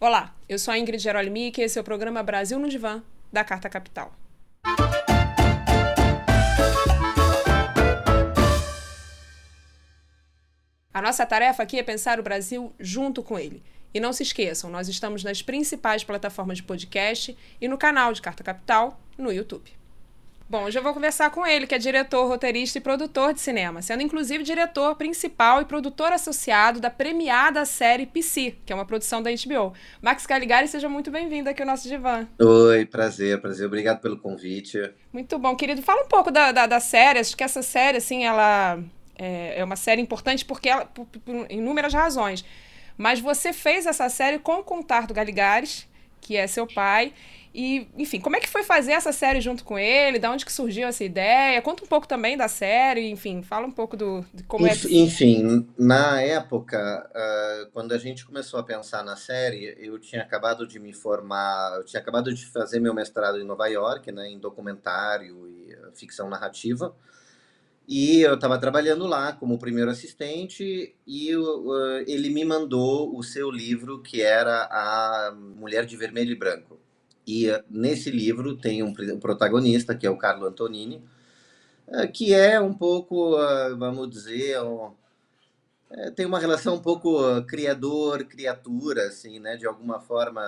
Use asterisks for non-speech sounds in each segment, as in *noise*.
Olá, eu sou a Ingrid Gerolimic e esse é o programa Brasil no Divã, da Carta Capital. A nossa tarefa aqui é pensar o Brasil junto com ele. E não se esqueçam, nós estamos nas principais plataformas de podcast e no canal de Carta Capital no YouTube. Bom, hoje eu vou conversar com ele, que é diretor, roteirista e produtor de cinema, sendo inclusive diretor principal e produtor associado da premiada série PC, que é uma produção da HBO. Max Caligari, seja muito bem-vindo aqui ao nosso divã. Oi, prazer, prazer. Obrigado pelo convite. Muito bom, querido. Fala um pouco da, da, da série. Acho que essa série, assim, ela é, é uma série importante porque ela, por, por inúmeras razões. Mas você fez essa série com o Contar do Galigares, que é seu pai, e, enfim, como é que foi fazer essa série junto com ele? Da onde que surgiu essa ideia? Conta um pouco também da série, enfim, fala um pouco do, de como enfim, é. Enfim, na época, uh, quando a gente começou a pensar na série, eu tinha acabado de me formar, eu tinha acabado de fazer meu mestrado em Nova York, né, em documentário e ficção narrativa. E eu estava trabalhando lá como primeiro assistente e uh, ele me mandou o seu livro que era A Mulher de Vermelho e Branco. E eh, nesse livro tem um, protagonista, que é o Carlo Antonini, eh, que é um pouco, eh, vamos dizer, um, tem uma relação um pouco criador-criatura, assim, né? De alguma forma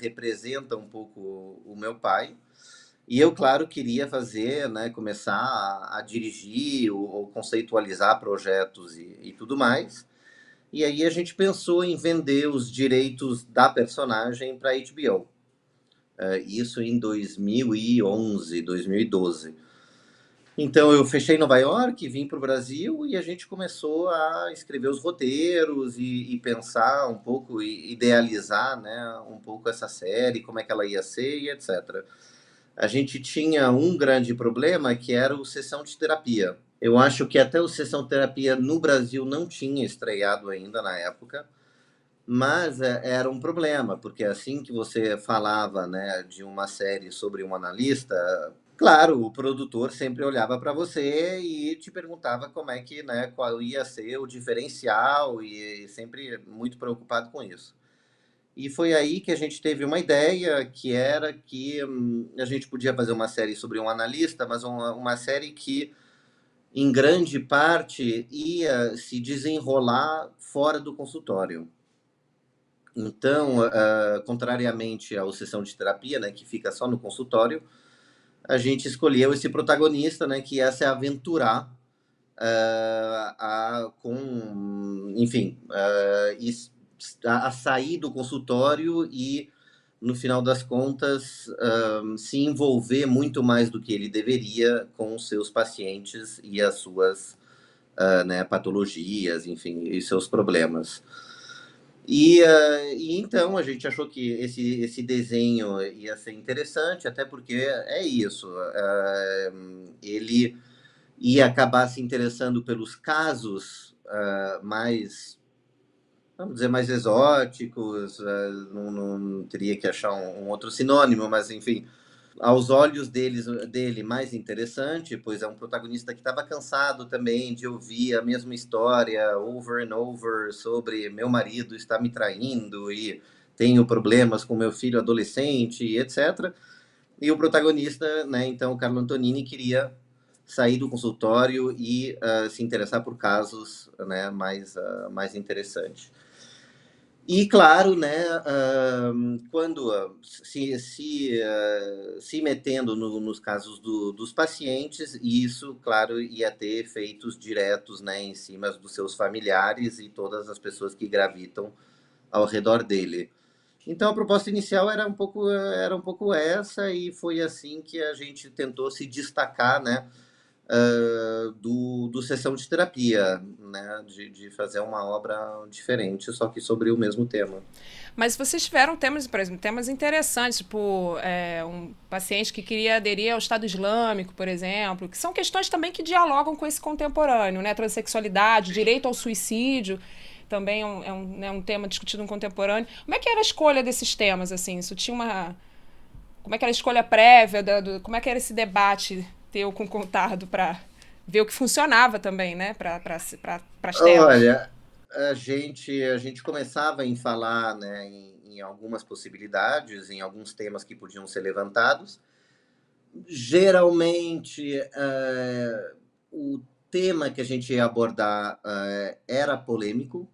representa um pouco o meu pai. E eu, claro, queria fazer, né, começar a, a dirigir ou, ou, conceitualizar projetos e, e, tudo mais. E aí a gente pensou em vender os direitos da personagem para HBO. Uh, isso em 2011, 2012. Então eu fechei Nova York, vim para o Brasil e a gente começou a escrever os roteiros e, e, pensar um pouco, e idealizar né, um pouco essa série, como é que ela ia ser e etc. A gente tinha um grande problema que era o Sessão de Terapia. Eu acho que até o Sessão de Terapia no Brasil não tinha estreado ainda na época. Mas é, era um problema, porque assim que você falava né, de uma série sobre um analista, claro, o produtor sempre olhava para você e te perguntava como é que, né, qual ia ser o diferencial e sempre muito preocupado com isso. E foi aí que a gente teve uma ideia que era que hum, a gente podia fazer uma série sobre um analista, mas uma, uma série que em grande parte ia se desenrolar fora do consultório. Então, uh, contrariamente à sessão de terapia, né, que fica só no consultório, a gente escolheu esse protagonista, né, que ia se aventurar uh, a, com, enfim, uh, a, a, sair do consultório e, no final das contas, se envolver muito mais do que ele deveria com os seus pacientes e as suas né, patologias, enfim, e seus problemas. E, uh, e, então a gente achou que esse, esse desenho ia ser interessante, até porque é isso, uh, ele ia acabar se interessando pelos casos uh, mais, vamos dizer, mais exóticos, não, não, teria que achar um, um outro sinônimo, mas enfim, aos olhos deles, dele mais interessante, pois é um protagonista que estava cansado também de ouvir a mesma história over and over sobre meu marido está me traindo e tenho problemas com meu filho adolescente, etc. E o protagonista, né, então, Carlo Antonini, queria sair do consultório e uh, se interessar por casos né, mais, uh, mais interessantes. E, claro, né, quando uh, se, se, uh, se metendo no, nos casos do, dos pacientes, isso, claro, ia ter efeitos diretos né, em cima dos seus familiares e todas as pessoas que gravitam ao redor dele. Então, a proposta inicial era um pouco, era um pouco essa, e foi assim que a gente tentou se destacar, né? Uh, do, do sessão de terapia, né? De, de fazer uma obra diferente, só que sobre o mesmo tema. Mas vocês tiveram temas, por exemplo, temas interessantes, tipo é, um paciente que queria aderir ao Estado Islâmico, por exemplo, que são questões também que dialogam com esse contemporâneo, né? Transsexualidade, direito ao suicídio também é um, é um, né, um tema discutido no contemporâneo. Como é que era a escolha desses temas, assim? Isso tinha uma... Como é que era a escolha prévia? Da, do, como é que era esse debate teu com o Contardo para ver o que funcionava também, né, para as telas? Olha, a gente, a gente começava em falar né, em, em algumas possibilidades, em alguns temas que podiam ser levantados. Geralmente, uh, o tema que a gente ia abordar uh, era polêmico,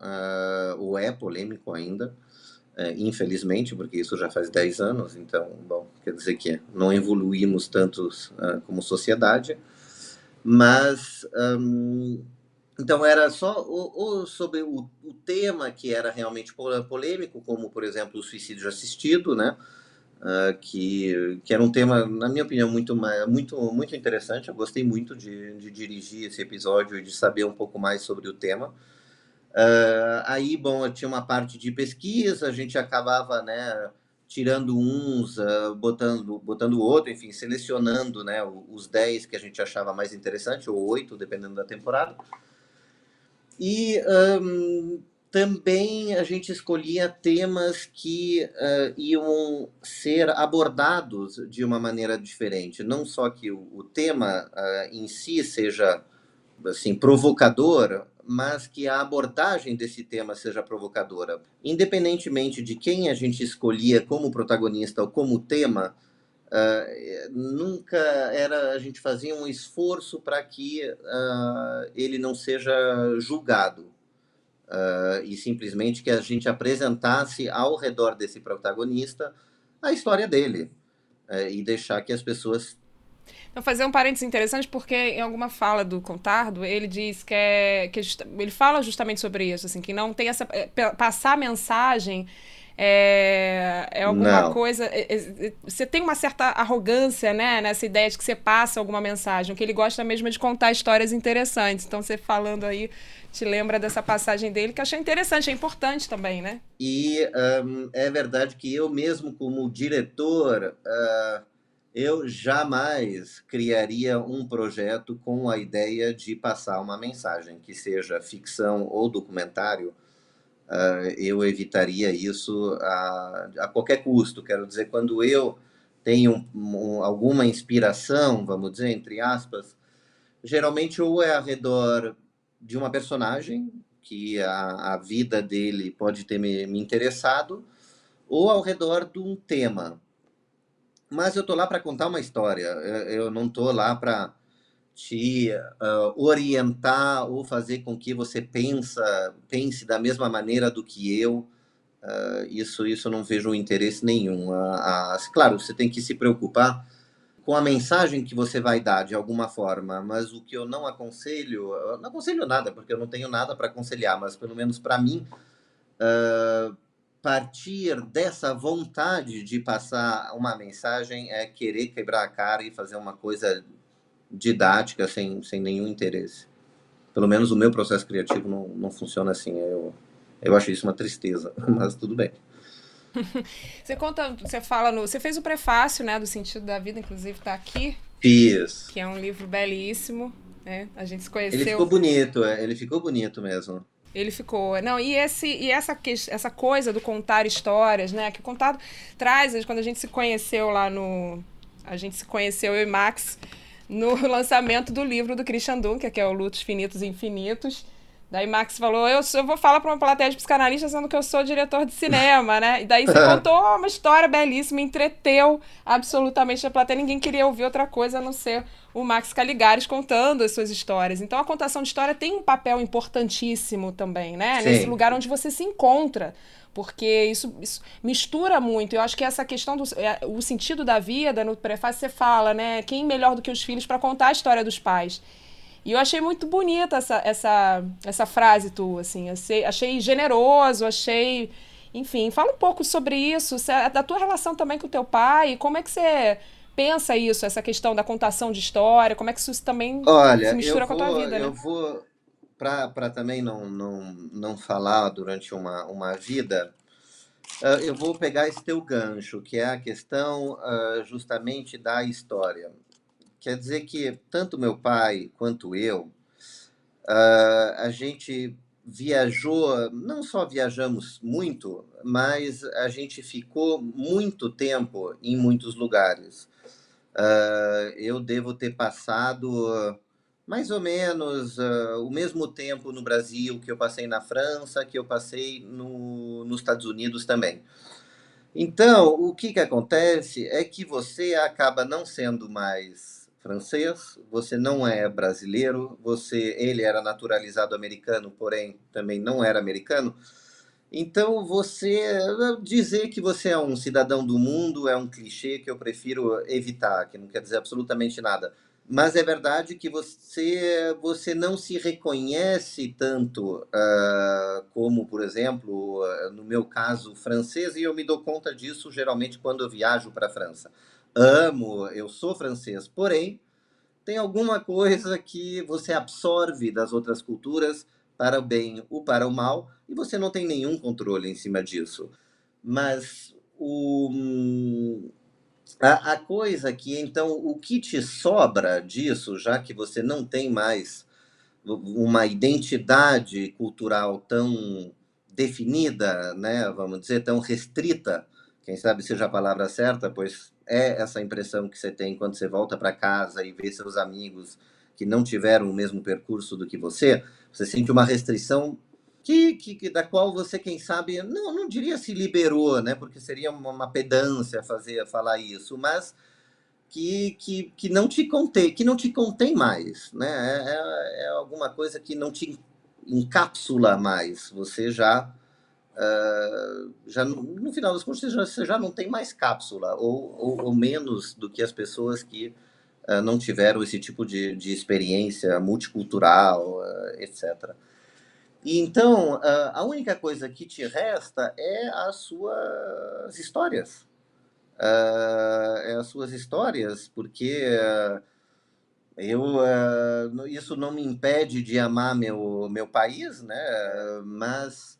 uh, ou é polêmico ainda, infelizmente, porque isso já faz 10 anos, então, bom, quer dizer que não evoluímos tanto como sociedade, mas. Um, então era só ou, sobre o, o, tema que era realmente polêmico, como por exemplo o suicídio assistido, né? Uh, que, que era um tema, na minha opinião, muito, muito, muito interessante. Eu gostei muito de, de dirigir esse episódio e de saber um pouco mais sobre o tema. Uh, aí, bom, tinha uma parte de pesquisa, a gente acabava, né, tirando uns, uh, botando botando outro, enfim, selecionando, né, os 10 que a gente achava mais interessante, ou oito, dependendo da temporada. E um, também a gente escolhia temas que uh, iam ser abordados de uma maneira diferente. Não só que o, o tema uh, em si seja assim provocador, mas que a abordagem desse tema seja provocadora. Independentemente de quem a gente escolhia como protagonista ou como tema, Uh, nunca era a gente fazia um esforço para que uh, ele não seja julgado uh, e simplesmente que a gente apresentasse ao redor desse protagonista a história dele e deixar que as pessoas então, fazer um parênteses interessante, porque em alguma fala do Contardo, ele diz que, é, que ele fala justamente sobre isso, assim, que não tem essa. É, passar mensagem é, é alguma Não. coisa. É, é, você tem uma certa arrogância, né, nessa ideia de que você passa alguma mensagem. O que ele gosta mesmo é de contar histórias interessantes. Então, você falando aí, te lembra dessa passagem dele, que achei interessante, é importante também, né? E um, é verdade que eu mesmo, como diretor. Uh, eu jamais criaria um projeto com a ideia de passar uma mensagem, que seja ficção ou documentário, uh, eu evitaria isso a, a, qualquer custo. Quero dizer, quando eu tenho um, alguma inspiração, vamos dizer, entre aspas, geralmente ou é ao redor de uma personagem que a, a vida dele pode ter me, me interessado, ou ao redor de um tema. Mas eu tô lá para contar uma história. Eu, não tô lá para te uh, orientar ou fazer com que você pensa, pense da mesma maneira do que eu. Uh, isso, isso eu não vejo interesse nenhum. Uh, claro, você tem que se preocupar com a mensagem que você vai dar de alguma forma, mas o que eu não aconselho, eu não aconselho nada, porque eu não tenho nada para aconselhar, mas pelo menos para mim, uh, partir dessa vontade de passar uma mensagem é querer quebrar a cara e fazer uma coisa didática sem, sem nenhum interesse. Pelo menos o meu processo criativo não, não funciona assim. Eu, eu acho isso uma tristeza, *laughs* mas tudo bem. *laughs* você conta, você fala no. Você fez o prefácio, né, do sentido da vida, inclusive está aqui. Fiz. Que é um livro belíssimo, né? A gente se conheceu. Ele ficou bonito, é, ele ficou bonito mesmo. Ele ficou. Não, e, esse, e essa, essa coisa do contar histórias, né? Que o contado traz, quando a gente se conheceu lá no. A gente se conheceu, eu e Max, no *laughs* lançamento do livro do Christian Dunker, que é o Lutos Finitos e Infinitos. Daí Max falou, eu, eu vou falar para uma plateia de psicanalistas sendo que eu sou diretor de cinema, né? E daí você *laughs* contou uma história belíssima, entreteu absolutamente a plateia. Ninguém queria ouvir outra coisa a não ser o Max Caligares contando as suas histórias. Então a contação de história tem um papel importantíssimo também, né? Sim. Nesse lugar onde você se encontra porque isso, isso, mistura muito. Eu acho que essa questão do é, o sentido da vida, no prefácio você fala, né? Quem melhor do que os filhos para contar a história dos pais? E eu achei muito bonita essa, essa, essa frase tua, assim. Achei, achei generoso, achei. Enfim, fala um pouco sobre isso, da tua relação também com o teu pai, como é que você pensa isso, essa questão da contação de história, como é que isso também Olha, se mistura vou, com a tua vida, eu né? Vou, para também não, não, não falar durante uma, uma vida, uh, eu vou pegar esse teu gancho, que é a questão uh, justamente da história. Quer dizer que tanto meu pai quanto eu, uh, a gente viajou, não só viajamos muito, mas a gente ficou muito tempo em muitos lugares. eu devo ter passado mais ou menos uh, o mesmo tempo no Brasil que eu passei na França, que eu passei no, nos Estados Unidos também. Então, o que, que acontece é que você acaba não sendo mais francês, você não é brasileiro, você ele era naturalizado americano, porém também não era americano. Então, você dizer que você é um cidadão do mundo é um clichê que eu prefiro evitar, que não quer dizer absolutamente nada. Mas é verdade que você, você não se reconhece tanto uh, como, por exemplo, uh, no meu caso, francês, e eu me dou conta disso geralmente quando eu viajo para a França. Amo, eu sou francês, porém, tem alguma coisa que você absorve das outras culturas para o bem ou para o mal, e você não tem nenhum controle em cima disso. Mas o a, a coisa que, então, o que te sobra disso, já que você não tem mais uma identidade cultural tão definida, né, vamos dizer, tão restrita, quem sabe seja a palavra certa, pois é essa impressão que você tem quando você volta para casa e vê seus amigos que não tiveram o mesmo percurso do que você, você sente uma restrição que, que, da qual você, quem sabe, não, não diria se liberou, né? Porque seria uma, uma pedância fazer falar isso, mas que, que, que não te contém, que não te contém mais, né? É, é, é alguma coisa que não te encapsula mais. Você já Uh, já no final das contas você já, não tem mais cápsula ou, ou, ou menos do que as pessoas que uh, não tiveram esse tipo de, de experiência multicultural, uh, etc. E então, a única coisa que te resta é as suas histórias. é as suas histórias, porque eu isso não me impede de amar meu, meu país, né? Mas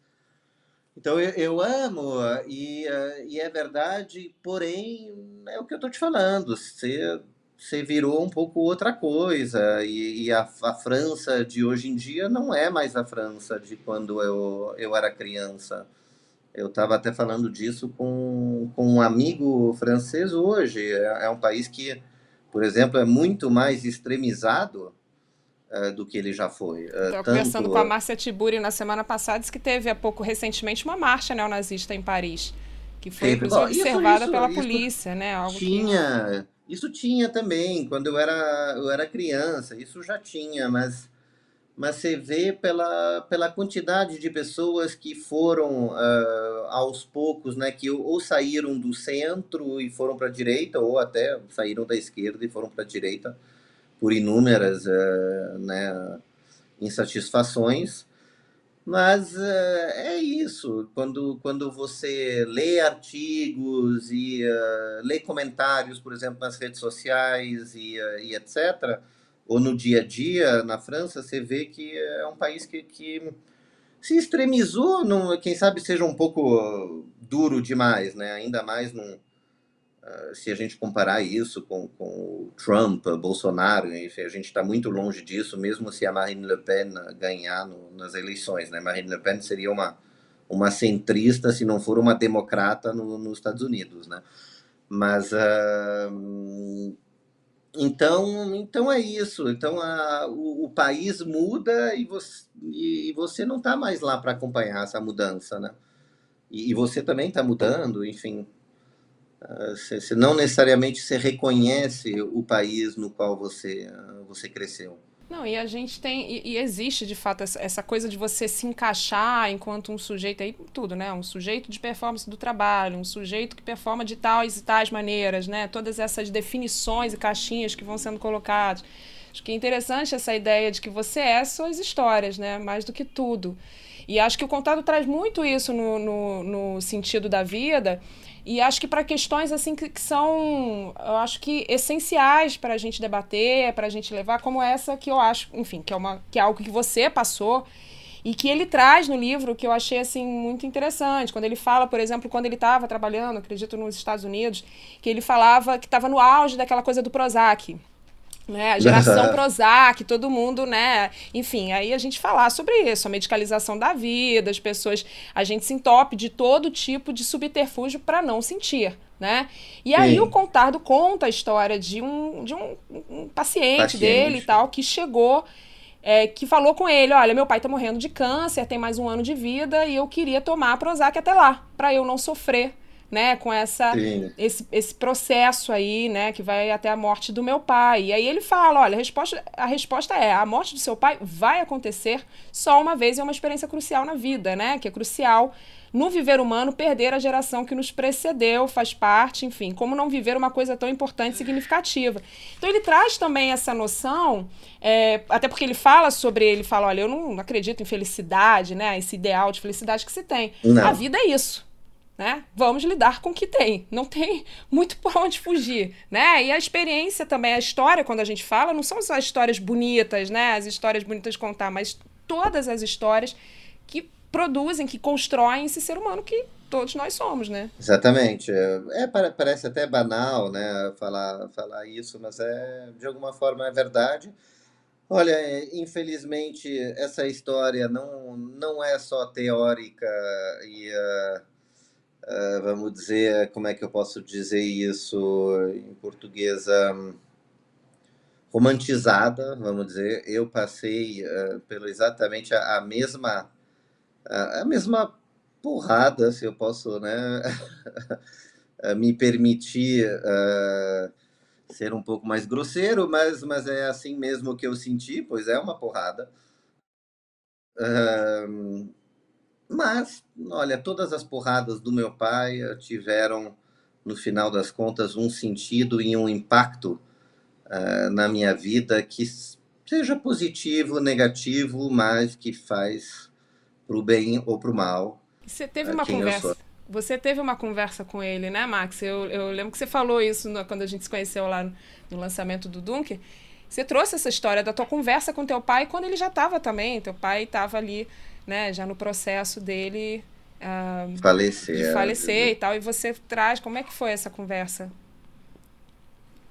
então eu, eu amo e, e é verdade, porém é o que eu estou te falando. Você você virou um pouco outra coisa. E, e a, a, França de hoje em dia não é mais a França de quando eu, eu era criança. Eu estava até falando disso com, com um amigo francês hoje. É, é um país que, por exemplo, é muito mais extremizado uh, do que ele já foi. Estou uh, conversando com a Márcia Tiburi na semana passada, disse que teve há pouco recentemente uma marcha neonazista em Paris, que foi teve, inclusive observada isso, pela isso polícia, né? Algo tinha. Que isso tinha também, quando eu era, eu era criança, isso já tinha, mas, mas você vê pela, pela quantidade de pessoas que foram uh, aos poucos, né, que ou saíram do centro e foram para a direita, ou até saíram da esquerda e foram para a direita por inúmeras uh, né, insatisfações. Mas uh, é isso, quando, quando você lê artigos e uh, lê comentários, por exemplo, nas redes sociais e, uh, e, etc., ou no dia a dia na França, você vê que é um país que, que se extremizou, num, quem sabe seja um pouco duro demais, né? ainda mais num, ah, se a gente comparar isso com, com o Trump, Bolsonaro, enfim, a gente está muito longe disso, mesmo se a Marine Le Pen ganhar no, nas eleições. Né? Marine Le Pen seria uma, uma centrista, se não for uma democrata no, nos Estados Unidos. Né? Mas. Uh, então, então é isso. Então a, o, o, país muda e você, e você não está mais lá para acompanhar essa mudança, né? E, e você também está mudando, enfim. Você não necessariamente você reconhece o país no qual você, você cresceu. Não, e a gente tem, e, e, existe de fato essa, essa, coisa de você se encaixar enquanto um sujeito, aí tudo, né? Um sujeito de performance do trabalho, um sujeito que performa de tais e tais maneiras, né? Todas essas definições e caixinhas que vão sendo colocadas. Acho que é interessante essa ideia de que você é suas histórias, né? Mais do que tudo. E acho que o contato traz muito isso no, no, no sentido da vida e acho que para questões assim que, que, são, eu acho que essenciais para a gente debater, para a gente levar, como essa que eu acho, enfim, que é, uma, que é algo que você passou e que ele traz no livro que eu achei assim muito interessante. Quando ele fala por exemplo quando ele estava trabalhando acredito nos Estados Unidos que ele falava que estava no auge daquela coisa do Prozac né? A geração *laughs* Prozac, todo mundo, né? Enfim, aí a gente falar sobre isso, a medicalização da vida, as pessoas, a gente se entope de todo tipo de subterfúgio para não sentir, né? E aí Sim. o Contardo conta a história de um, de um, um paciente, paciente, dele e tal, que chegou, é, que falou com ele, olha, meu pai tá morrendo de câncer, tem mais um ano de vida e eu queria tomar Prozac até lá, para eu não sofrer né, com essa esse, esse processo aí, né, que vai até a morte do meu pai. E aí ele fala, olha, a resposta, a resposta é, a morte do seu pai vai acontecer só uma vez e é uma experiência crucial na vida, né, que é crucial no viver humano perder a geração que nos precedeu, faz parte, enfim, como não viver uma coisa tão importante e significativa. Então ele traz também essa noção, é, até porque ele fala sobre, ele fala, olha, eu não acredito em felicidade, né, esse ideal de felicidade que se tem. Não. A vida é isso né? Vamos lidar com o que tem. Não tem *laughs* muito por onde fugir, né? E a experiência também, a história, quando a gente fala, não são só histórias bonitas, né? As histórias bonitas de contar, mas todas as histórias que produzem, que constroem esse ser humano que todos nós somos, né? Exatamente. É, parece até banal, né, falar, falar isso, mas é de alguma forma é verdade. Olha, infelizmente essa história não, não é só teórica e uh, uh, vamos dizer, como é que eu posso dizer isso em português, um, romantizada, vamos dizer. Eu passei uh, pelo exatamente a, a mesma a, a, mesma porrada, se eu posso, né, *laughs* me permitir uh, ser um pouco mais grosseiro, mas, mas é assim mesmo que eu senti, pois é uma porrada. Uh, mas, olha, todas as porradas do meu pai eh, tiveram, no final das contas, um sentido e um impacto uh, na minha vida que seja positivo, negativo, mas que faz para o bem ou para o mal. Você teve uma conversa. Você teve uma conversa com ele, né, Max? Eu, eu lembro que você falou isso no, quando a gente se conheceu lá no, no lançamento do Dunker. Você trouxe essa história da tua conversa com teu pai quando ele já estava também. Teu pai estava ali né, já no processo dele uh, falecer, de falecer e tal. E você traz, como é que foi essa conversa?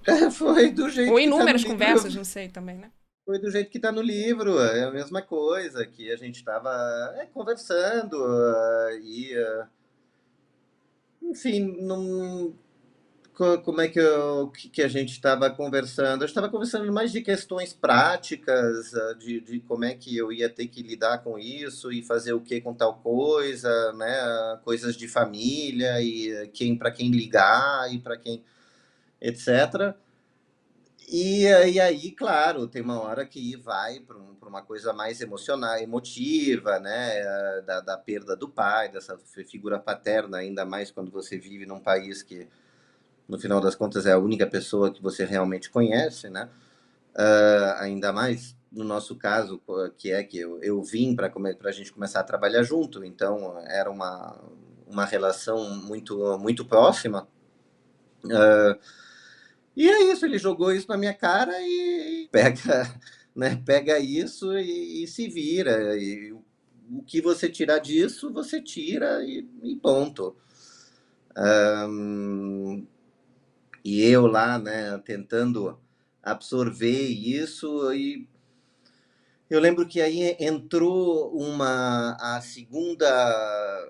É, foi do jeito Ou inúmeras tá conversas, não sei também, né? Foi do jeito que está no livro, é a mesma coisa, que a gente estava é, conversando uh, e, uh, enfim, não como é que, eu, que a gente estava conversando? Eu estava conversando mais de questões práticas, ah, de, de como é que eu ia ter que lidar com isso e fazer o que com tal coisa, né? Coisas de família e quem para quem ligar e para quem etc. E, e aí, claro, tem uma hora que vai para um, uma coisa mais emocional, emotiva, né? Da, da perda do pai, dessa figura paterna, ainda mais quando você vive num país que no final das contas é a única pessoa que você realmente conhece, né? Uh, ainda mais no nosso caso, que é que eu, eu vim para a gente começar a trabalhar junto, então era uma, uma relação muito, muito próxima. Uh, e é isso, ele jogou isso na minha cara e pega, *laughs* né, pega isso e, e se vira. E o que você tirar disso, você tira e, e ponto. Um, e eu lá, né, tentando absorver isso e eu lembro que aí entrou uma a segunda,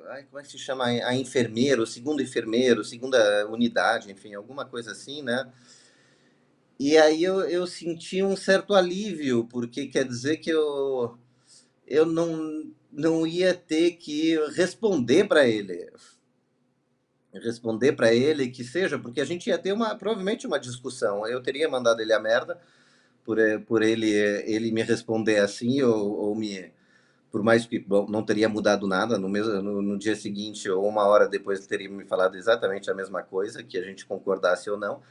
ai, como é que se chama, a enfermeira, o segundo enfermeiro, segunda unidade, enfim, alguma coisa assim, né? E aí eu, eu senti um certo alívio, porque quer dizer que eu eu não não ia ter que responder para ele responder para ele que seja, porque a gente ia ter uma provavelmente uma discussão. Eu teria mandado ele a merda por, eh, por ele ele me responder assim ou, ou me por mais que bom, não teria mudado nada no mesmo no, no, dia seguinte ou uma hora depois teria me falado exatamente a mesma coisa, que a gente concordasse ou não.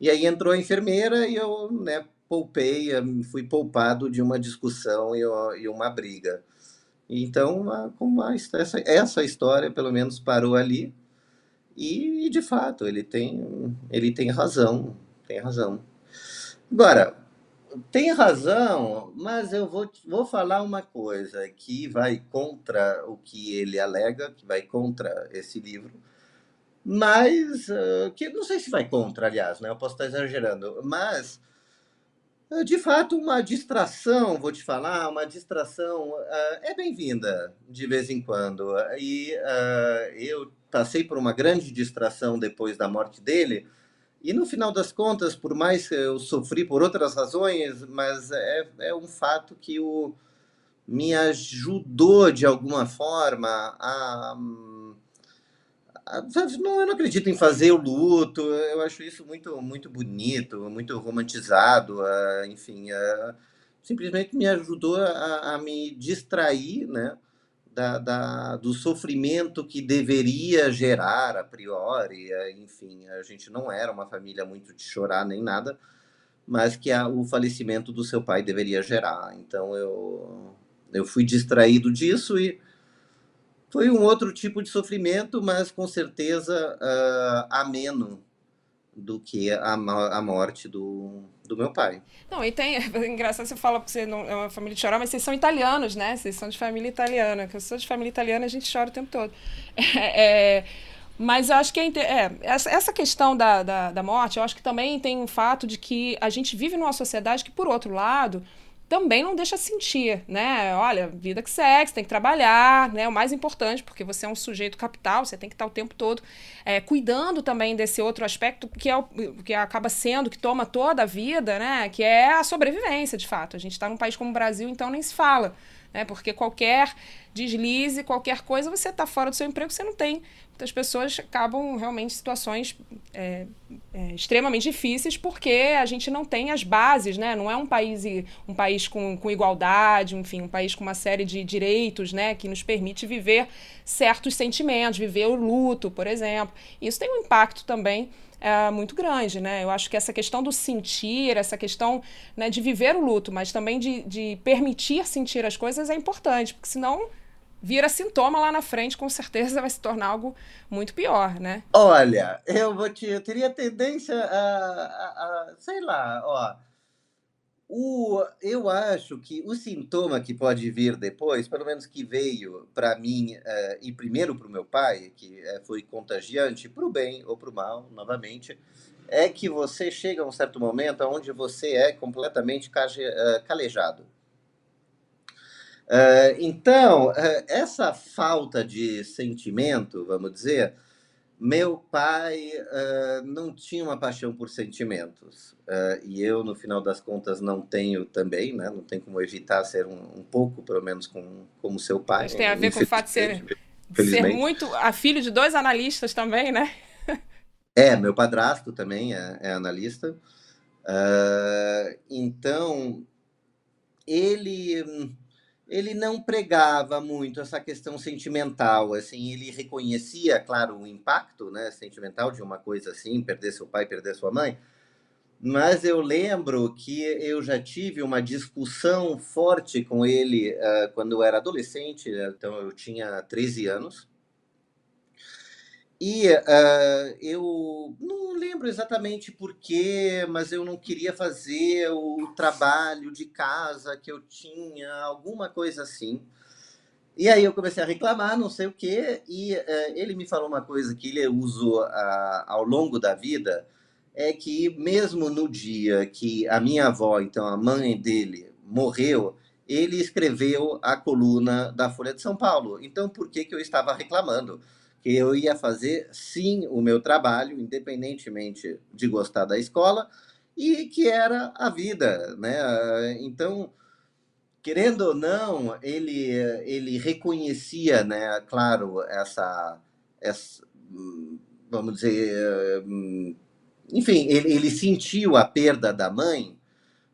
E aí entrou a enfermeira e eu, né, poupei, fui poupado de uma discussão e, uma briga. Então, essa, essa história pelo menos parou ali e, de fato, ele tem, ele tem razão, tem razão. Agora, tem razão, mas eu vou, vou falar uma coisa que vai contra o que ele alega, que vai contra esse livro, mas uh, que não sei se vai contra, aliás, né? Eu posso estar exagerando, mas É, de fato, uma distração, vou te falar, uma distração uh, é bem-vinda de vez em quando. E eu passei por uma grande distração depois da morte dele, e no final das contas, por mais que eu sofri por outras razões, mas é, é um fato que o, me ajudou de alguma forma a não, eu não acredito em fazer o luto, eu acho isso muito, muito bonito, muito romantizado, uh, enfim, uh, simplesmente me ajudou a me distrair, né, da, da, do sofrimento que deveria gerar a priori, uh, enfim, a gente não era uma família muito de chorar nem nada, mas que a, o falecimento do seu pai deveria gerar, então eu, eu fui distraído disso e foi um outro tipo de sofrimento, mas com certeza uh, ameno do que a, a morte do, do meu pai. Não, e tem. *laughs* É engraçado você fala que você não é uma família de chorar, mas vocês são italianos, né? Vocês são de família italiana. Que eu sou de família italiana, a gente chora o tempo todo. *laughs* É, é, mas eu acho que é, é, essa questão da, da, da morte, eu acho que também tem um fato de que a gente vive numa sociedade que, por outro lado, também não deixa sentir, né? Olha, vida que segue, você tem que trabalhar, né? O mais importante, porque você é um sujeito capital, você tem que estar o tempo todo é, cuidando também desse outro aspecto que é o que acaba sendo, que toma toda a vida, né? Que é a sobrevivência, de fato. A gente está num país como o Brasil, então nem se fala, né? Porque qualquer deslize, qualquer coisa, você está fora do seu emprego, você não tem muitas pessoas acabam realmente em situações é, é, extremamente difíceis porque a gente não tem as bases, né? Não é um país, um país com, com igualdade, enfim, um país com uma série de direitos, né? Que nos permite viver certos sentimentos, viver o luto, por exemplo. Isso tem um impacto também é, muito grande, né? Eu acho que essa questão do sentir, essa questão né, de viver o luto, mas também de, de permitir sentir as coisas é importante, porque senão vira sintoma lá na frente, com certeza vai se tornar algo muito pior, né? Olha, eu vou te, eu teria tendência a, a, a sei lá, ó. O, eu acho que o sintoma que pode vir depois, pelo menos que veio para mim uh, e primeiro para o meu pai, que uh, foi contagiante, para o bem ou para o mal, novamente, é que você chega a um certo momento onde você é completamente uh, calejado. Uh, então, uh, essa falta de sentimento, vamos dizer, meu pai uh, não tinha uma paixão por sentimentos. e eu, no final das contas, não tenho também, né? Não tem como evitar ser um, um pouco, pelo menos, com, como seu pai. Isso tem a ver com o fato de ser, ser muito a filho de dois analistas também, né? é, meu padrasto também é, é analista. então, ele ele não pregava muito essa questão sentimental, assim, ele reconhecia, claro, o impacto, né, sentimental de uma coisa assim, perder seu pai, perder sua mãe, mas eu lembro que eu já tive uma discussão forte com ele uh, quando eu era adolescente, então eu tinha 13 anos, e uh, eu não lembro exatamente porquê, mas eu não queria fazer o trabalho de casa que eu tinha, alguma coisa assim. E aí eu comecei a reclamar, não sei o quê, e uh, ele me falou uma coisa que ele usou uh, ao longo da vida, é que mesmo no dia que a minha avó, então a mãe dele, morreu, ele escreveu a coluna da Folha de São Paulo. Então por que, que eu estava reclamando? Que eu ia fazer sim o meu trabalho, independentemente de gostar da escola, e que era a vida, né? Então, querendo ou não, ele ele reconhecia, né, claro, essa, essa vamos dizer, enfim, ele, ele sentiu a perda da mãe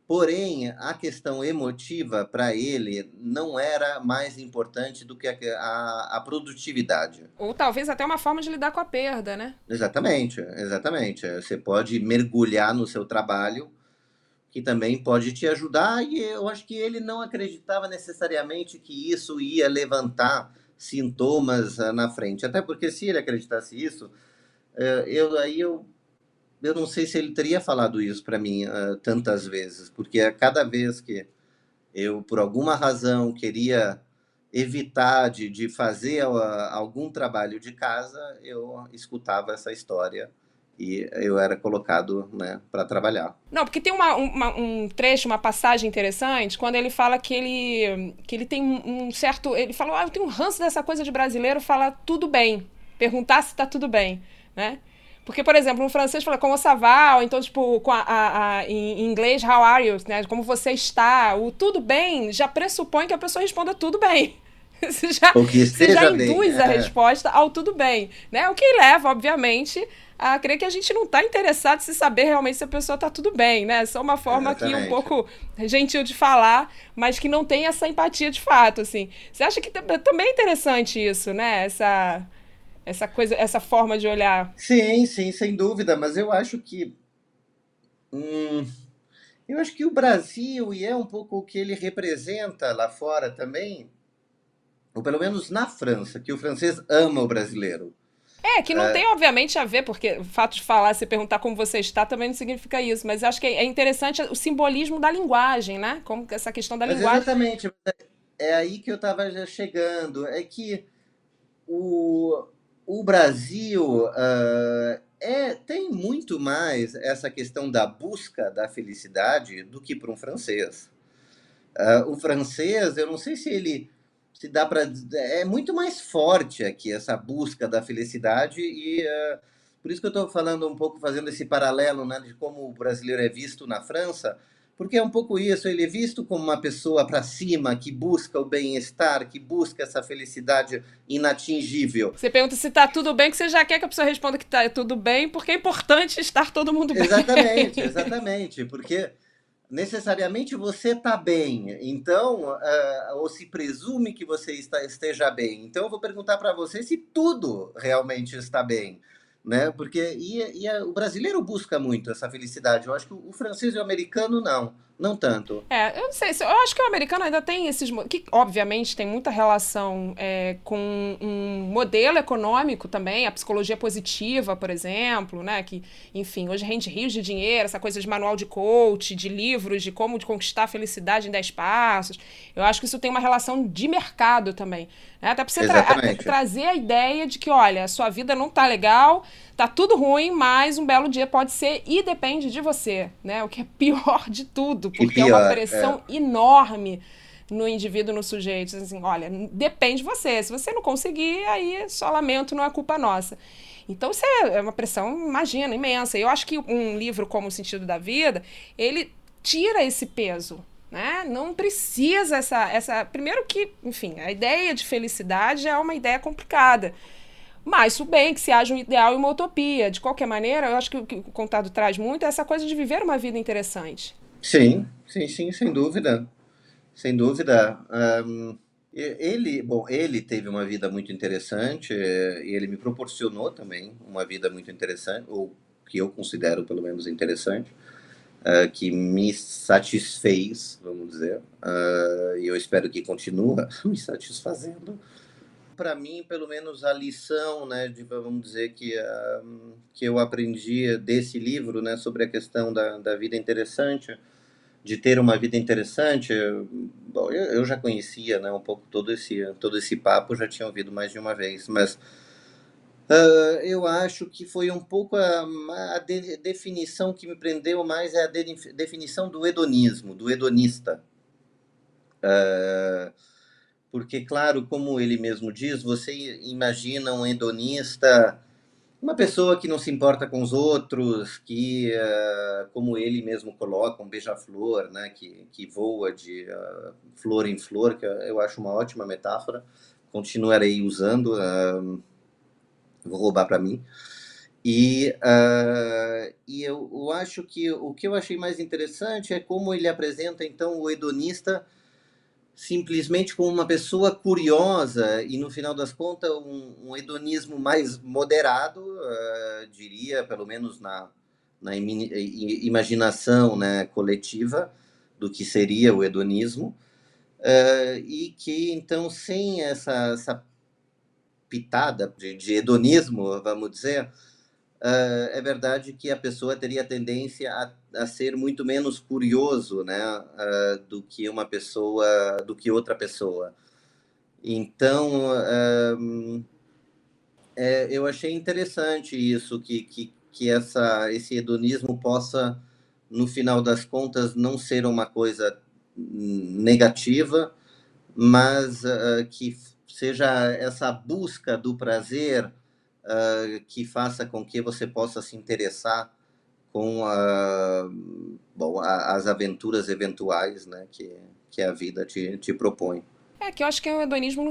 Porém, a questão emotiva para ele não era mais importante do que a, a, a, produtividade. Ou talvez até uma forma de lidar com a perda, né? Exatamente, exatamente. Você pode mergulhar no seu trabalho, que também pode te ajudar, e eu acho que ele não acreditava necessariamente que isso ia levantar sintomas ah, na frente. Até porque se ele acreditasse isso, eh, eu aí eu eu não sei se ele teria falado isso para mim uh, tantas vezes, porque a cada vez que eu, por alguma razão, queria evitar de, de fazer uh, algum trabalho de casa, eu escutava essa história e eu era colocado né, para trabalhar. Não, porque tem uma, uma, um trecho, uma passagem interessante, quando ele fala que ele, que ele tem um certo. Ele falou, ah, eu tenho um ranço dessa coisa de brasileiro falar tudo bem, perguntar se está tudo bem, né? Porque, por exemplo, no francês fala como ça va, ou então, tipo, com a, a, a, em inglês, how are you, né? Como você está. O tudo bem já pressupõe que a pessoa responda tudo bem. *laughs* Você já, você já induz bem. a é. resposta ao tudo bem, né? O que leva, obviamente, a crer que a gente não está interessado em saber realmente se a pessoa está tudo bem, né? Só uma forma aqui um pouco gentil de falar, mas que não tem essa empatia de fato, assim. Você acha que também é interessante isso, né? Essa, essa coisa, essa forma de olhar. Sim, sim, sem dúvida, mas eu acho que. Hum, eu acho que o Brasil, e é um pouco o que ele representa lá fora também, ou pelo menos na França, que o francês ama o brasileiro. É, que não é. tem, obviamente, a ver, porque o fato de falar, se perguntar como você está, também não significa isso. Mas acho que é interessante o simbolismo da linguagem, né? Como essa questão da mas linguagem. Exatamente. É aí que eu estava chegando. É que o, o Brasil uh, é, tem muito mais essa questão da busca da felicidade do que para um francês. Uh, o francês, eu não sei se ele se dá para é muito mais forte aqui essa busca da felicidade e uh, por isso que eu estou falando um pouco fazendo esse paralelo né, de como o brasileiro é visto na França porque é um pouco isso ele é visto como uma pessoa para cima que busca o bem-estar que busca essa felicidade inatingível você pergunta se está tudo bem que você já quer que a pessoa responda que está tudo bem porque é importante estar todo mundo bem exatamente *laughs* exatamente porque necessariamente você está bem. Então, uh, ou se presume que você está, esteja bem. Então, eu vou perguntar para você se tudo realmente está bem. Né? Porque e, e a, o brasileiro busca muito essa felicidade. Eu acho que o, o francês e o americano não. Não tanto. É, eu não sei. Eu acho que o americano ainda tem esses. que, obviamente, tem muita relação é, com um modelo econômico também, a psicologia positiva, por exemplo, né? Que, enfim, hoje rende rios de dinheiro, essa coisa de manual de coach, de livros, de como conquistar a felicidade em 10 passos. Eu acho que isso tem uma relação de mercado também. Né? Até para você tra trazer a ideia de que, olha, a sua vida não tá legal tá tudo ruim, mas um belo dia pode ser e depende de você, né? O que é pior de tudo, porque pior, é uma pressão é. enorme no indivíduo, no sujeito. Assim, olha, depende de você. Se você não conseguir, aí só lamento, não é culpa nossa. Então, isso é, é uma pressão, imagina, imensa. Eu acho que um livro como O Sentido da Vida, ele tira esse peso, né? Não precisa essa, essa... Primeiro que, enfim, a ideia de felicidade é uma ideia complicada. Mas tudo bem que se haja um ideal e uma utopia. De qualquer maneira, eu acho que o que o contado traz muito é essa coisa de viver uma vida interessante. Sim, sim, sim, sem dúvida. Sem dúvida. Um, ele, bom, ele teve uma vida muito interessante e ele me proporcionou também uma vida muito interessante, ou que eu considero pelo menos interessante, uh, que me satisfez, vamos dizer, uh, e eu espero que continue *laughs* me satisfazendo para mim, pelo menos, a lição, né, de, vamos dizer, que, uh, que eu aprendi desse livro, né, sobre a questão da, da vida interessante, de ter uma vida interessante, bom, eu, eu já conhecia, né, um pouco todo esse, todo esse papo, já tinha ouvido mais de uma vez, mas uh, eu acho que foi um pouco a, a de, definição que me prendeu mais, é a de, definição do hedonismo, do hedonista. Uh, porque, claro, como ele mesmo diz, você imagina um hedonista, uma pessoa que não se importa com os outros, que, uh, como ele mesmo coloca, um beija-flor, né, que, que voa de uh, flor em flor, que eu acho uma ótima metáfora, continuarei usando, uh, vou roubar para mim. E, e eu, acho que o que eu achei mais interessante é como ele apresenta, então, o hedonista simplesmente como uma pessoa curiosa e, no final das contas, um, um hedonismo mais moderado, uh, diria, pelo menos na, na imaginação né, coletiva do que seria o hedonismo, uh, e que, então, sem essa, essa pitada de, de hedonismo, vamos dizer, uh, é verdade que a pessoa teria tendência a, a ser muito menos curioso, né, uh, do que uma pessoa, do que outra pessoa. Então, uh, é, eu achei interessante isso que, que que essa, esse hedonismo possa, no final das contas, não ser uma coisa negativa, mas que seja essa busca do prazer uh, que faça com que você possa se interessar com a, bom, a, as aventuras eventuais né, que, que a vida te, te propõe. É, que eu acho que é o hedonismo no,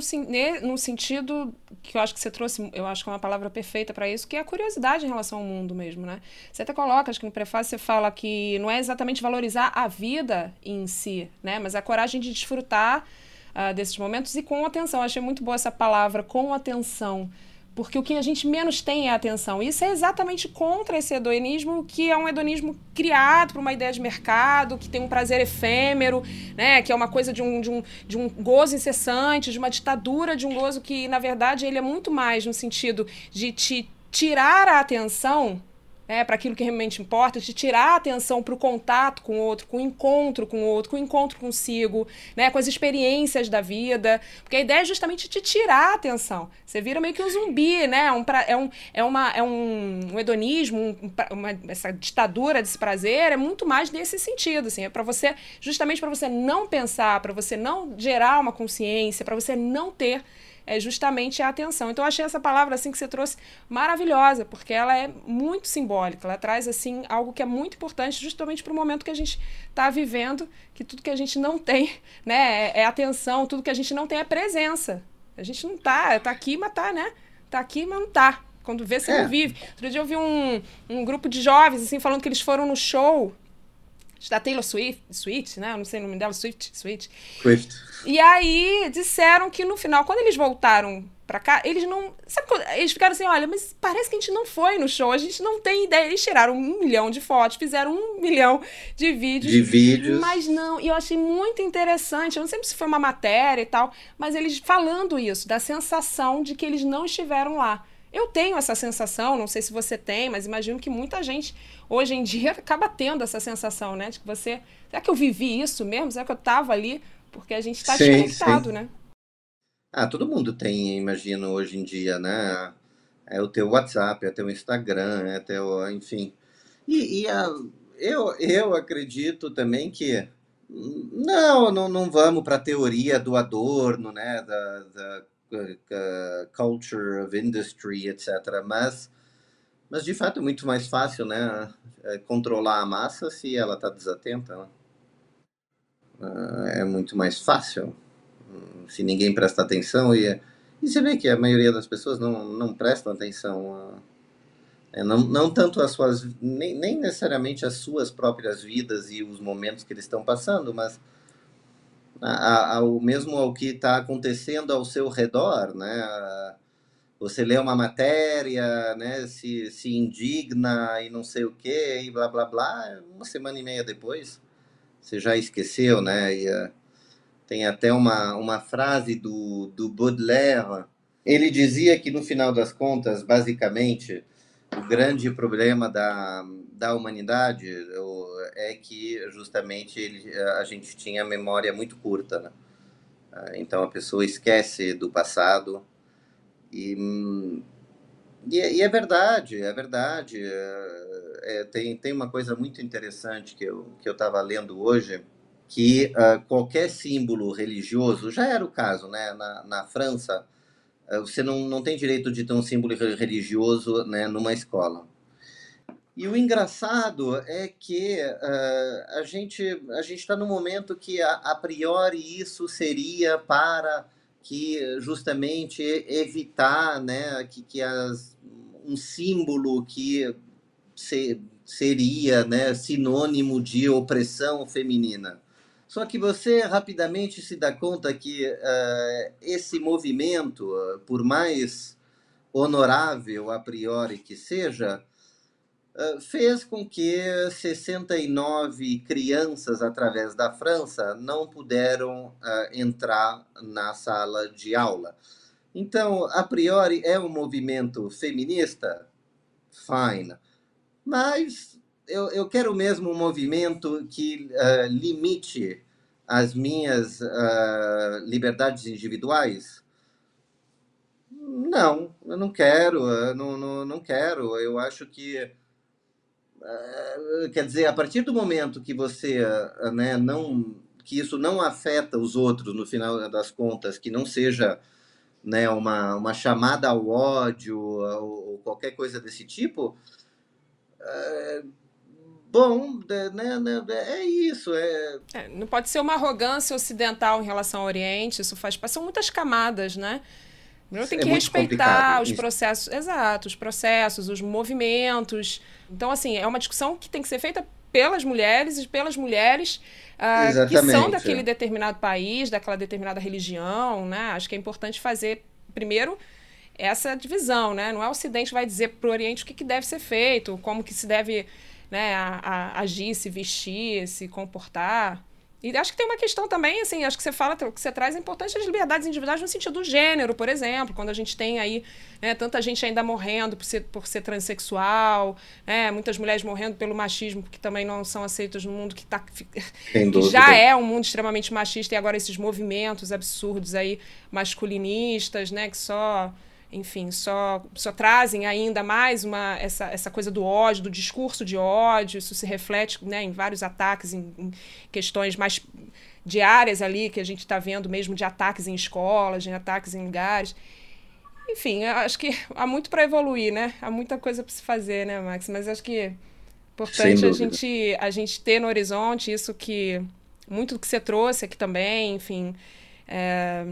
no sentido que eu acho que você trouxe, eu acho que é uma palavra perfeita para isso, que é a curiosidade em relação ao mundo mesmo, né? Você até coloca, acho que no prefácio você fala que não é exatamente valorizar a vida em si, né? Mas a coragem de desfrutar uh, desses momentos e com atenção. Eu achei muito boa essa palavra, com atenção porque o que a gente menos tem é atenção. Isso é exatamente contra esse hedonismo, que é um hedonismo criado por uma ideia de mercado, que tem um prazer efêmero, né? que é uma coisa de um, de, um, de um gozo incessante, de uma ditadura de um gozo que, na verdade, ele é muito mais no sentido de te tirar a atenção é, para aquilo que realmente importa, de tirar a atenção para o contato com o outro, com o encontro com o outro, com o encontro consigo, né, com as experiências da vida. Porque a ideia é justamente te tirar a atenção. Você vira meio que um zumbi, né? Um pra, é, um, é, uma, é um, um hedonismo, um, uma, essa ditadura desse prazer é muito mais nesse sentido. Assim, é para você, justamente para você não pensar, para você não gerar uma consciência, para você não ter é justamente a atenção. Então eu achei essa palavra assim que você trouxe maravilhosa, porque ela é muito simbólica, ela traz assim algo que é muito importante justamente para o momento que a gente está vivendo, que tudo que a gente não tem, né, é, é, atenção, tudo que a gente não tem é presença. A gente não tá, tá aqui, mas tá, né? Tá aqui, mas não tá. Quando vê, você é. não vive. Outro dia eu vi um, um grupo de jovens, assim, falando que eles foram no show da Taylor Swift, Swift, né? Eu não sei o nome dela, Swift, Swift. Swift. E aí disseram que no final, quando eles voltaram pra cá, eles não. Sabe Eles ficaram assim: olha, mas parece que a gente não foi no show, a gente não tem ideia. Eles tiraram um milhão de fotos, fizeram um milhão de vídeos. De vídeos. Mas não, e eu achei muito interessante. Eu não sei se foi uma matéria e tal, mas eles falando isso, da sensação de que eles não estiveram lá. Eu tenho essa sensação, não sei se você tem, mas imagino que muita gente hoje em dia *laughs* acaba tendo essa sensação, né? De que você. Será que eu vivi isso mesmo? Será que eu estava ali? Porque a gente está desconectado, sim. né? Ah, todo mundo tem, imagino, hoje em dia, né? É o teu WhatsApp, é o teu Instagram, é teu. enfim. E, e a, eu, eu acredito também que. Não, não, não vamos para a teoria do adorno, né? Da, da uh, culture of industry, etc. Mas, mas de fato é muito mais fácil, né, é, controlar a massa se ela está desatenta. Né? Uh, é muito mais fácil hum, se ninguém presta atenção e, e você vê que a maioria das pessoas não, não prestam atenção é, não, não tanto as suas nem, nem necessariamente as suas próprias vidas e os momentos que eles estão passando mas ao mesmo ao que está acontecendo ao seu redor, né? Você lê uma matéria, né? Se, se indigna e não sei o que e blá blá blá. Uma semana e meia depois, você já esqueceu, né? E, uh, tem até uma, uma frase do, do Baudelaire. Ele dizia que no final das contas, basicamente, o grande problema da, da humanidade é que justamente ele, a gente tinha memória muito curta, né? Ah, então a pessoa esquece do passado e, e, é, e é verdade, é verdade. É, é, tem, tem uma coisa muito interessante que eu que eu estava lendo hoje que uh, qualquer símbolo religioso já era o caso, né? Na, na França uh, você não, não tem direito de ter um símbolo religioso né, numa escola. E o engraçado é que uh, a gente a gente está no momento que a, a, priori isso seria para que justamente evitar, né, que, que as, um símbolo que se, seria, né, sinônimo de opressão feminina. Só que você rapidamente se dá conta que uh, esse movimento, uh, por mais honorável a priori que seja, ah, fez com que 69 crianças, através da França, não puderam entrar na sala de aula. Então, a priori, é um movimento feminista? Fine. Mas eu, eu quero mesmo um movimento que uh, limite as minhas liberdades individuais? Não, eu não quero, eu não, não, não quero. Eu acho que Uh, quer dizer, a partir do momento que você uh, né, não que isso não afeta os outros no final das contas, que não seja né, uma, uma chamada ao ódio ou, ou qualquer coisa desse tipo, é, bom, né, né, é isso. É... é... não pode ser uma arrogância ocidental em relação ao Oriente, isso faz parte. São muitas camadas, né? Primeiro tem é que é respeitar os processos, exato, os processos, os movimentos. Então, assim, é uma discussão que tem que ser feita pelas mulheres e pelas mulheres uh, que são daquele determinado país, daquela determinada religião, né? Acho que é importante fazer, primeiro, essa divisão, né? Não é o Ocidente vai dizer para o Oriente o que, que deve ser feito, como que se deve né, a, a, agir, se vestir, se comportar. E acho que tem uma questão também, assim, acho que você fala, que você traz a importância das liberdades individuais no sentido do gênero, por exemplo, quando a gente tem aí né, tanta gente ainda morrendo por ser, por ser transexual, né, muitas mulheres morrendo pelo machismo, que também não são aceitas no mundo que, tá, que *laughs* já é um mundo extremamente machista, e agora esses movimentos absurdos aí masculinistas, né, que só enfim, só, só trazem ainda mais uma, essa, essa coisa do ódio, do discurso de ódio. Isso se reflete né, em vários ataques, em, em questões mais diárias ali, que a gente está vendo mesmo de ataques em escolas, de ataques em lugares. Enfim, acho que há muito para evoluir, né? Há muita coisa para se fazer, né, Max? Mas acho que é importante a gente, a gente ter no horizonte isso que. Muito do que você trouxe aqui também, enfim. É,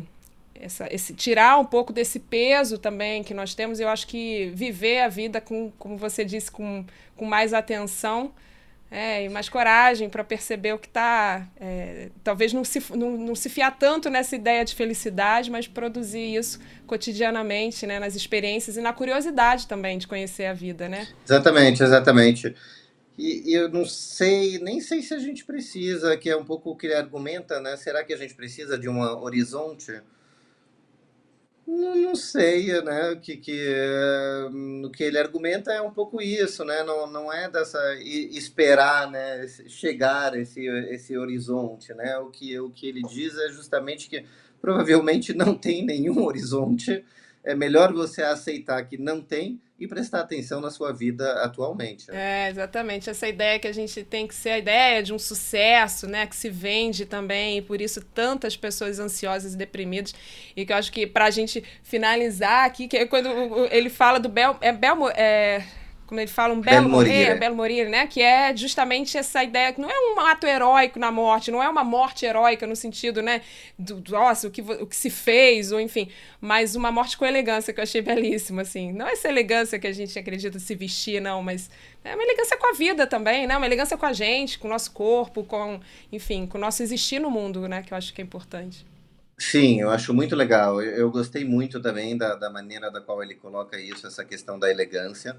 essa, esse, tirar um pouco desse peso também que nós temos. Eu acho que viver a vida, com, como você disse, com, com mais atenção é, e mais coragem para perceber o que está. É, talvez não se, não, não se fiar tanto nessa ideia de felicidade, mas produzir isso cotidianamente, né, nas experiências e na curiosidade também de conhecer a vida. Né? Exatamente, exatamente. E, e, eu não sei, nem sei se a gente precisa, que é um pouco o que ele argumenta, né? Será que a gente precisa de um horizonte? Não, não sei, né? O que, que, o que ele argumenta é um pouco isso, né? Não, não é dessa esperar, né? Chegar esse, esse horizonte, né? O que, o que ele diz é justamente que provavelmente não tem nenhum horizonte. É melhor você aceitar que não tem e prestar atenção na sua vida atualmente. Né? É, exatamente. Essa ideia que a gente tem que ser a ideia de um sucesso, né? Que se vende também, e por isso tantas pessoas ansiosas e deprimidas. E que eu acho que para a gente finalizar aqui, que é quando ele fala do Bel. É, Bel é, como ele fala, um belo morrer, é. belo morir, né? Que é justamente essa ideia que não é um ato heróico na morte, não é uma morte heróica no sentido, né, do, nossa, o que, o que se fez, ou enfim, mas uma morte com elegância, que eu achei belíssima, assim. Não essa elegância que a gente acredita se vestir, não, mas é uma elegância com a vida também, né? Uma elegância com a gente, com o nosso corpo, com, enfim, com o nosso existir no mundo, né? Que eu acho que é importante. Sim, eu acho muito legal. Eu, eu gostei muito também da, da maneira da qual ele coloca isso, essa questão da elegância.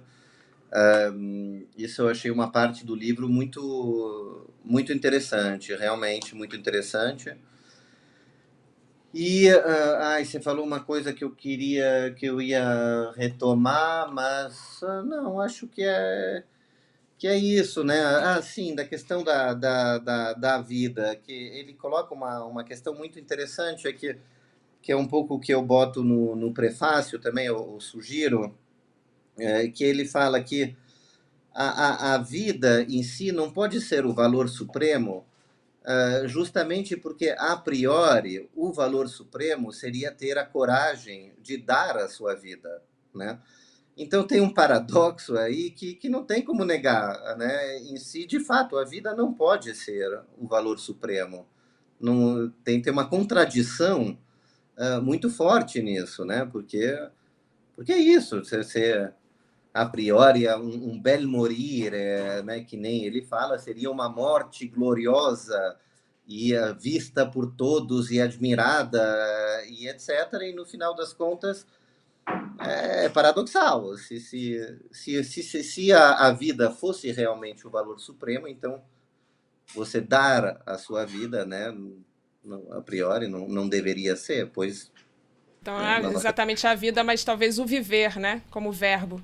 Um, isso eu achei uma parte do livro muito, muito interessante, realmente muito interessante. E uh, ai, você falou uma coisa que eu queria que eu ia retomar, mas uh, não, acho que é que é isso, né? Ah, sim, da questão da, da, da, da vida, que ele coloca uma, uma questão muito interessante, é que, que é um pouco o que eu boto no, no prefácio também, eu, eu sugiro, é, que ele fala que a, a, a, vida em si não pode ser o valor supremo, uh, justamente porque, a priori, o valor supremo seria ter a coragem de dar a sua vida, né? Então tem um paradoxo aí que, que não tem como negar, né? Em si, de fato, a vida não pode ser o valor supremo. Não, tem, tem uma contradição uh, muito forte nisso, né? Porque, porque é isso, você, você a priori um, um bel morir, é, né, que nem ele fala, seria uma morte gloriosa e uh, vista por todos e admirada e etc. E no final das contas é paradoxal. Se, se, se, se, se a, a vida fosse realmente o valor supremo, então você dar a sua vida, né, a priori não, não deveria ser, pois então, é exatamente a vida, mas talvez o viver, né? Como verbo.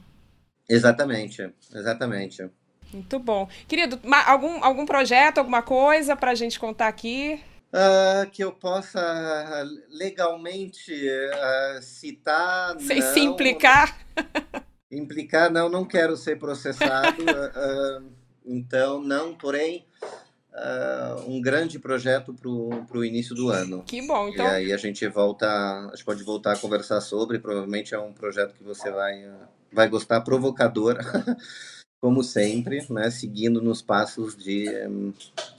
Exatamente, exatamente. Muito bom. Querido, algum, algum projeto, alguma coisa para a gente contar aqui? Uh, que eu possa legalmente uh, citar. Sem não, se implicar. *laughs* Implicar, não, não quero ser processado, uh, então não, porém, um grande projeto para o início do ano. Que bom, então. E aí a gente volta, a gente pode voltar a conversar sobre, provavelmente é um projeto que você vai, vai gostar, provocador, *laughs* como sempre, né, seguindo nos passos de, um,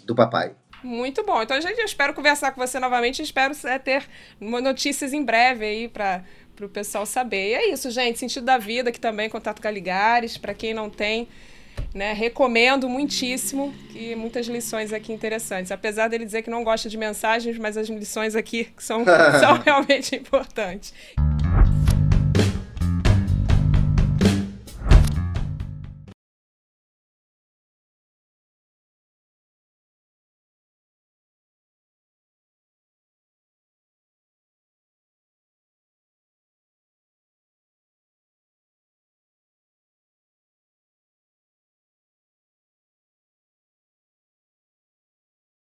do papai. Muito bom. Então, gente, eu espero conversar com você novamente. Espero é, ter notícias em breve aí para o pessoal saber. E é isso, gente. Sentido da vida, que também Contato Galigares. Para quem não tem, né, recomendo muitíssimo. E muitas lições aqui interessantes. Apesar dele dizer que não gosta de mensagens, mas as lições aqui são, *laughs* são realmente importantes.